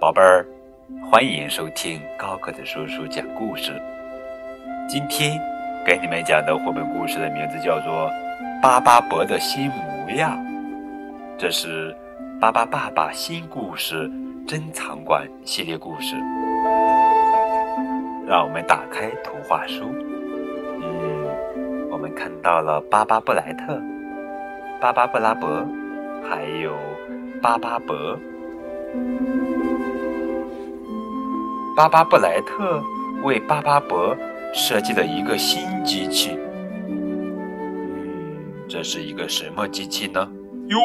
宝贝儿，欢迎收听高个子叔叔讲故事。今天给你们讲的绘本故事的名字叫做《巴巴伯的新模样》，这是巴巴爸爸新故事珍藏馆系列故事。让我们打开图画书。嗯，我们看到了巴巴布莱特、巴巴布拉伯，还有巴巴伯。巴巴布莱特为巴巴伯设计了一个新机器。嗯，这是一个什么机器呢？哟，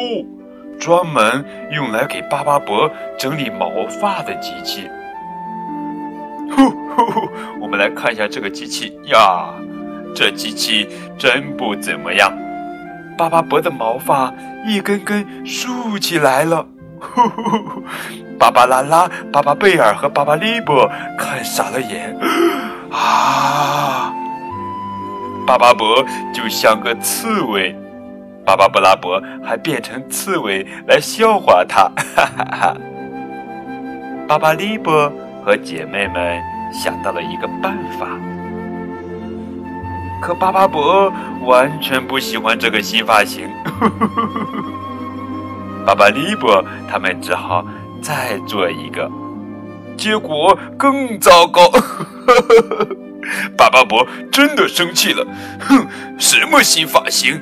专门用来给巴巴伯整理毛发的机器。呼呼呼，我们来看一下这个机器呀，这机器真不怎么样。巴巴伯的毛发一根根竖起来了。呼呼呼！芭芭拉拉、巴巴贝尔和巴巴利伯看傻了眼。啊！巴巴伯就像个刺猬，巴巴布拉伯还变成刺猬来笑话他。哈哈哈！巴巴利伯和姐妹们想到了一个办法，可巴巴伯完全不喜欢这个新发型。巴巴利伯他们只好再做一个，结果更糟糕。巴巴伯真的生气了，哼，什么新发型？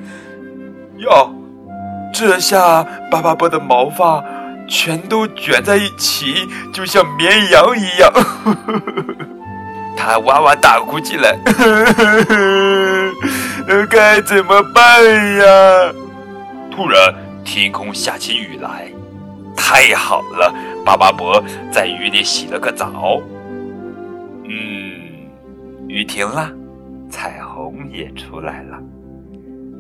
哟，这下巴巴伯的毛发全都卷在一起，就像绵羊一样。他哇哇大哭起来，该怎么办呀？突然。天空下起雨来，太好了！巴巴伯在雨里洗了个澡。嗯，雨停了，彩虹也出来了。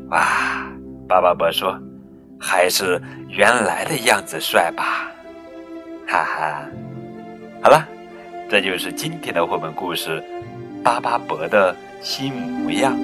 哇！巴巴伯说：“还是原来的样子帅吧？”哈哈！好了，这就是今天的绘本故事《巴巴伯的新模样》。